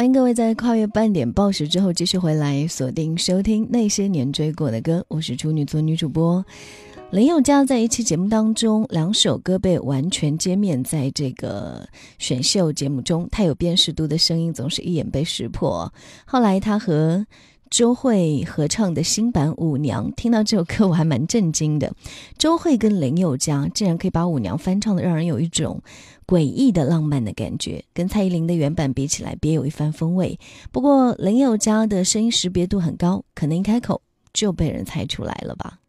欢迎各位在跨越半点报时之后继续回来锁定收听那些年追过的歌，我是处女座女主播林宥嘉。在一期节目当中，两首歌被完全揭面，在这个选秀节目中，太有辨识度的声音总是一眼被识破。后来他和周慧合唱的新版《舞娘》，听到这首歌我还蛮震惊的。周慧跟林宥嘉竟然可以把《舞娘》翻唱的，让人有一种。诡异的浪漫的感觉，跟蔡依林的原版比起来，别有一番风味。不过林宥嘉的声音识别度很高，可能一开口就被人猜出来了吧。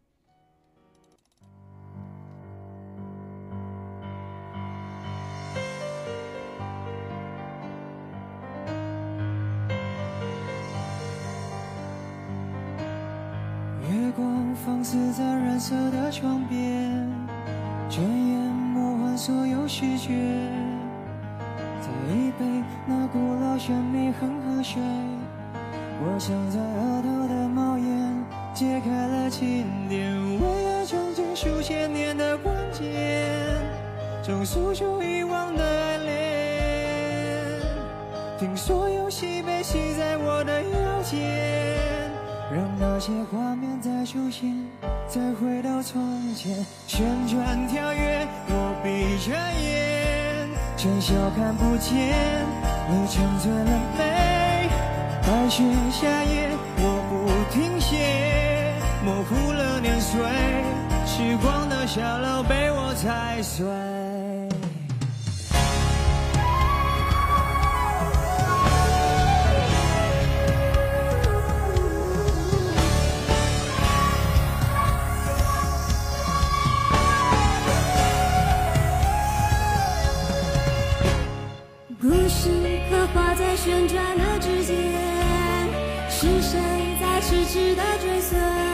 月光放肆在染色的窗边，转眼。所有视觉，再一杯那古老神秘恒河水，我想在额头的帽檐揭开了经典，为爱穷尽数千年的关键，重诉出遗忘的爱恋，听所有喜悲系在我的腰间，让那些画面再出现，再回到从前，旋转跳跃。闭着眼，尘嚣看不见你沉醉了没？白雪夏夜，我不停歇，模糊了年岁，时光的小楼被我踩碎。挂在旋转的指尖，是谁在痴痴的追随？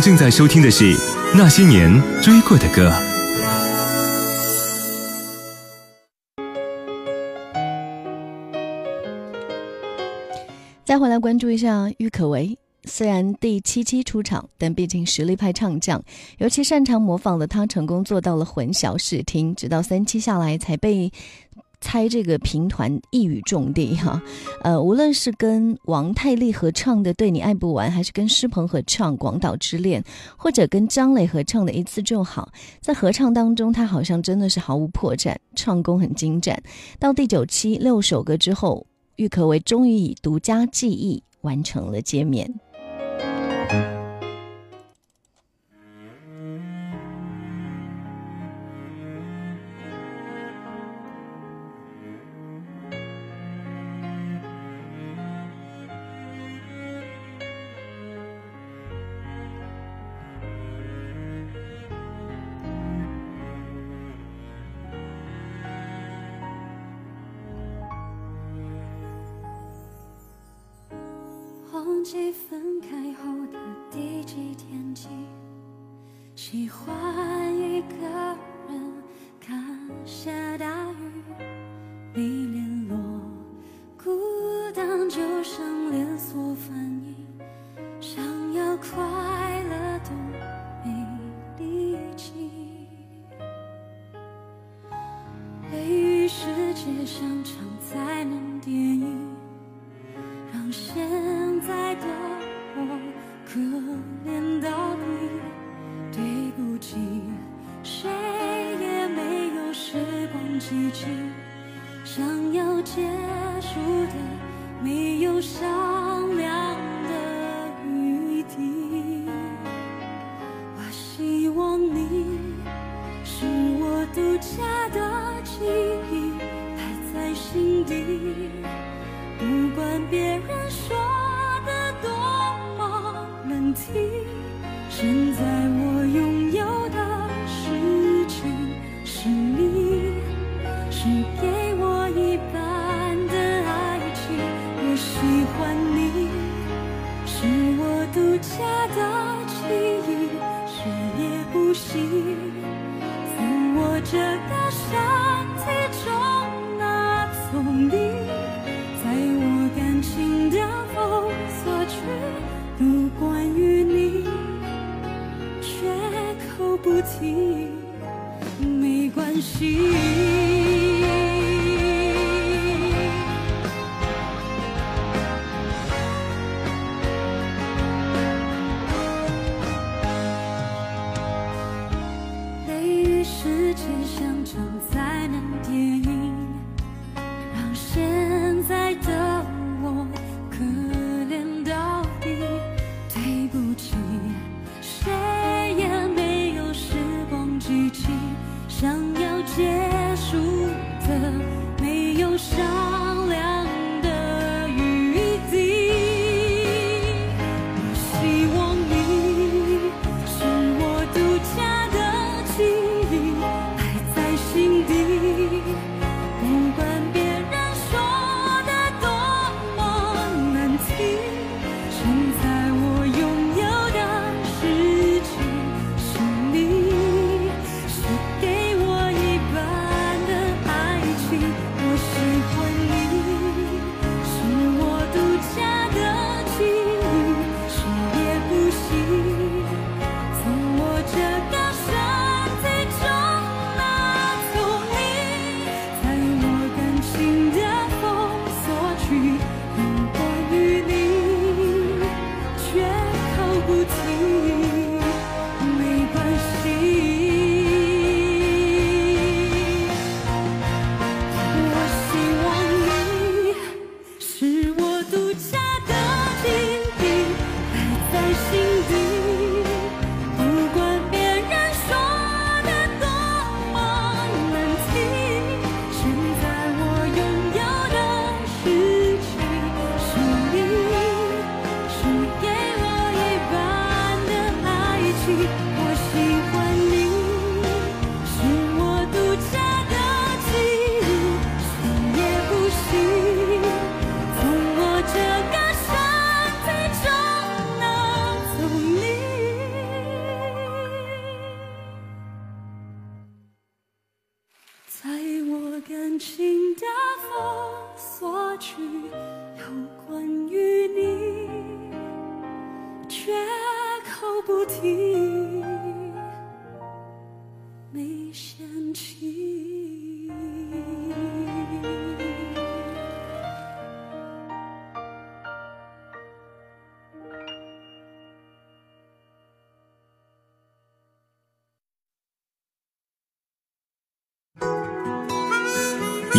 正在收听的是《那些年追过的歌》。再回来关注一下郁可唯。虽然第七期出场，但毕竟实力派唱将，尤其擅长模仿的他，成功做到了混淆视听，直到三期下来才被猜这个评团一语中的哈。呃，无论是跟王太利合唱的《对你爱不完》，还是跟施鹏合唱《广岛之恋》，或者跟张磊合唱的一次就好，在合唱当中，他好像真的是毫无破绽，唱功很精湛。到第九期六首歌之后，郁可唯终于以独家记忆完成了揭面。喜欢一个想要结束的没有商量没关系。想要结束。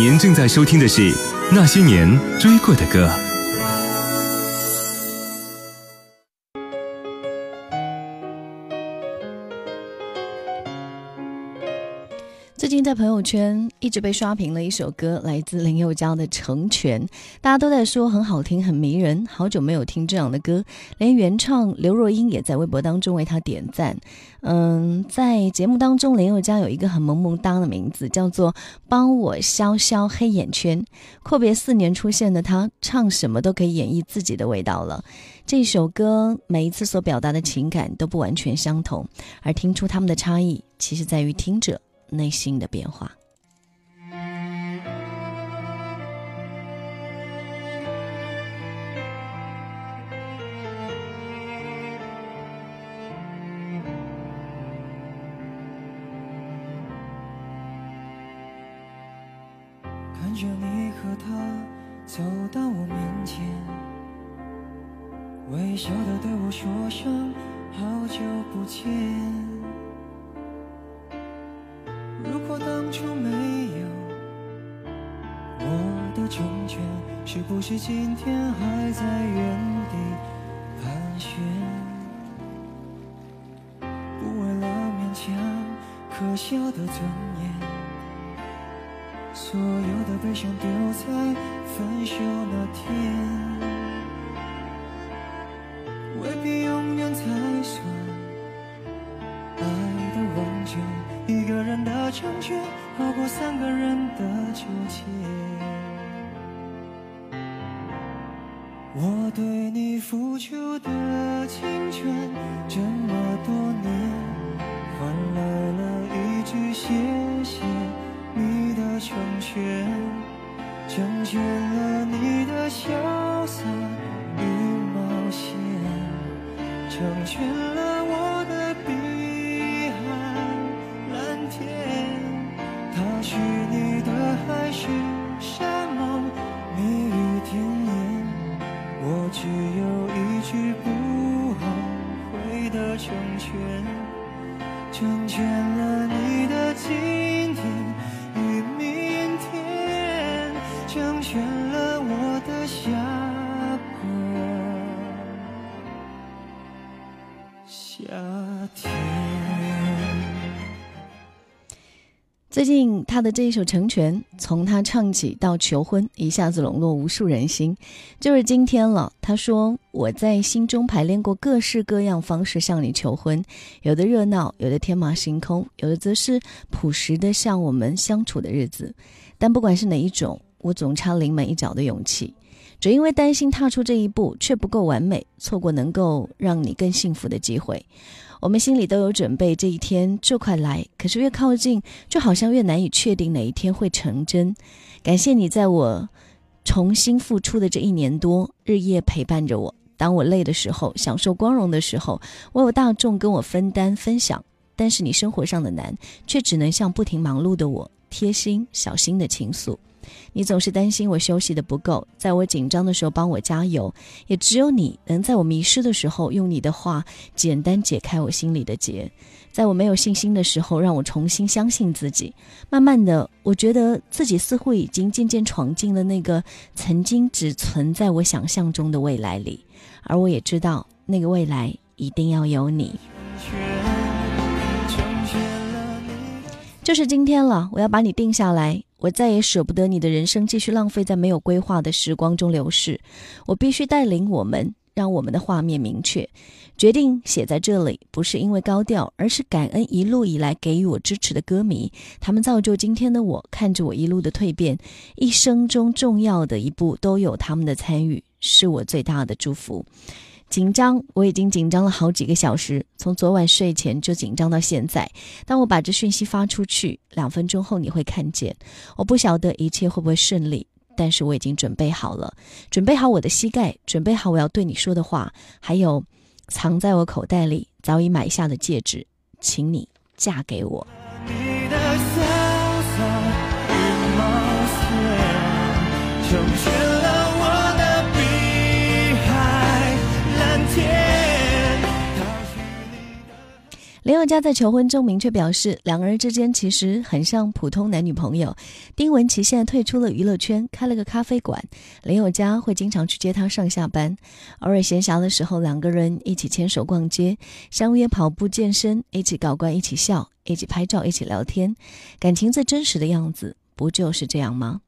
您正在收听的是《那些年追过的歌》。圈一直被刷屏了一首歌，来自林宥嘉的《成全》，大家都在说很好听、很迷人。好久没有听这样的歌，连原唱刘若英也在微博当中为他点赞。嗯，在节目当中，林宥嘉有一个很萌萌哒的名字，叫做“帮我消消黑眼圈”。阔别四年出现的他，唱什么都可以演绎自己的味道了。这首歌每一次所表达的情感都不完全相同，而听出他们的差异，其实在于听者。内心的变化。看着你和他走到我面前，微笑的对我说声好久不见。是今天还在原地盘旋？不为了勉强可笑的尊严，所有的悲伤丢在分手那天，我对你付出的青春他的这一首《成全》，从他唱起到求婚，一下子笼络无数人心。就是今天了，他说：“我在心中排练过各式各样方式向你求婚，有的热闹，有的天马行空，有的则是朴实的像我们相处的日子。但不管是哪一种，我总差临门一脚的勇气，只因为担心踏出这一步却不够完美，错过能够让你更幸福的机会。”我们心里都有准备，这一天就快来。可是越靠近，就好像越难以确定哪一天会成真。感谢你在我重新付出的这一年多，日夜陪伴着我。当我累的时候，享受光荣的时候，我有大众跟我分担分享。但是你生活上的难，却只能向不停忙碌的我贴心小心的倾诉。你总是担心我休息的不够，在我紧张的时候帮我加油，也只有你能在我迷失的时候用你的话简单解开我心里的结，在我没有信心的时候让我重新相信自己。慢慢的，我觉得自己似乎已经渐渐闯进了那个曾经只存在我想象中的未来里，而我也知道那个未来一定要有你。就是今天了，我要把你定下来。我再也舍不得你的人生继续浪费在没有规划的时光中流逝。我必须带领我们，让我们的画面明确。决定写在这里，不是因为高调，而是感恩一路以来给予我支持的歌迷。他们造就今天的我，看着我一路的蜕变，一生中重要的一步都有他们的参与，是我最大的祝福。紧张，我已经紧张了好几个小时，从昨晚睡前就紧张到现在。当我把这讯息发出去，两分钟后你会看见。我不晓得一切会不会顺利，但是我已经准备好了，准备好我的膝盖，准备好我要对你说的话，还有藏在我口袋里早已买下的戒指，请你嫁给我。林宥嘉在求婚中明确表示，两个人之间其实很像普通男女朋友。丁文琪现在退出了娱乐圈，开了个咖啡馆，林宥嘉会经常去接她上下班。偶尔闲暇的时候，两个人一起牵手逛街，相约跑步健身，一起搞怪，一起笑，一起拍照，一起聊天，感情最真实的样子，不就是这样吗？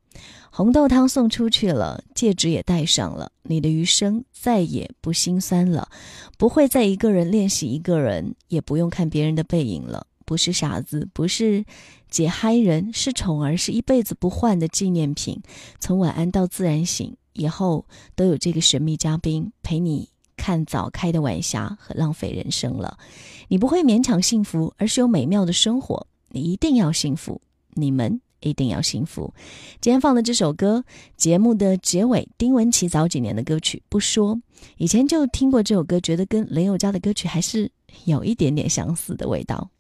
红豆汤送出去了，戒指也戴上了，你的余生再也不心酸了，不会再一个人练习一个人，也不用看别人的背影了。不是傻子，不是解嗨人，是宠儿，是一辈子不换的纪念品。从晚安到自然醒，以后都有这个神秘嘉宾陪你看早开的晚霞和浪费人生了。你不会勉强幸福，而是有美妙的生活。你一定要幸福，你们。一定要幸福。今天放的这首歌，节目的结尾，丁文琪早几年的歌曲，不说，以前就听过这首歌，觉得跟林宥嘉的歌曲还是有一点点相似的味道。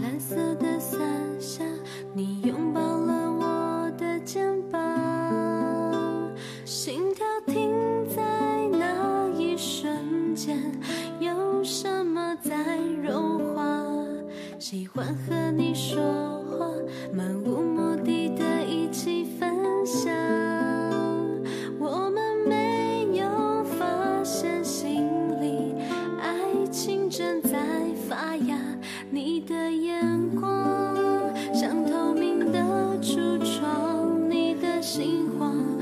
蓝色的伞下你拥抱了我的肩膀心跳停在那一瞬间有什么在融化？喜欢和你说话漫无 one.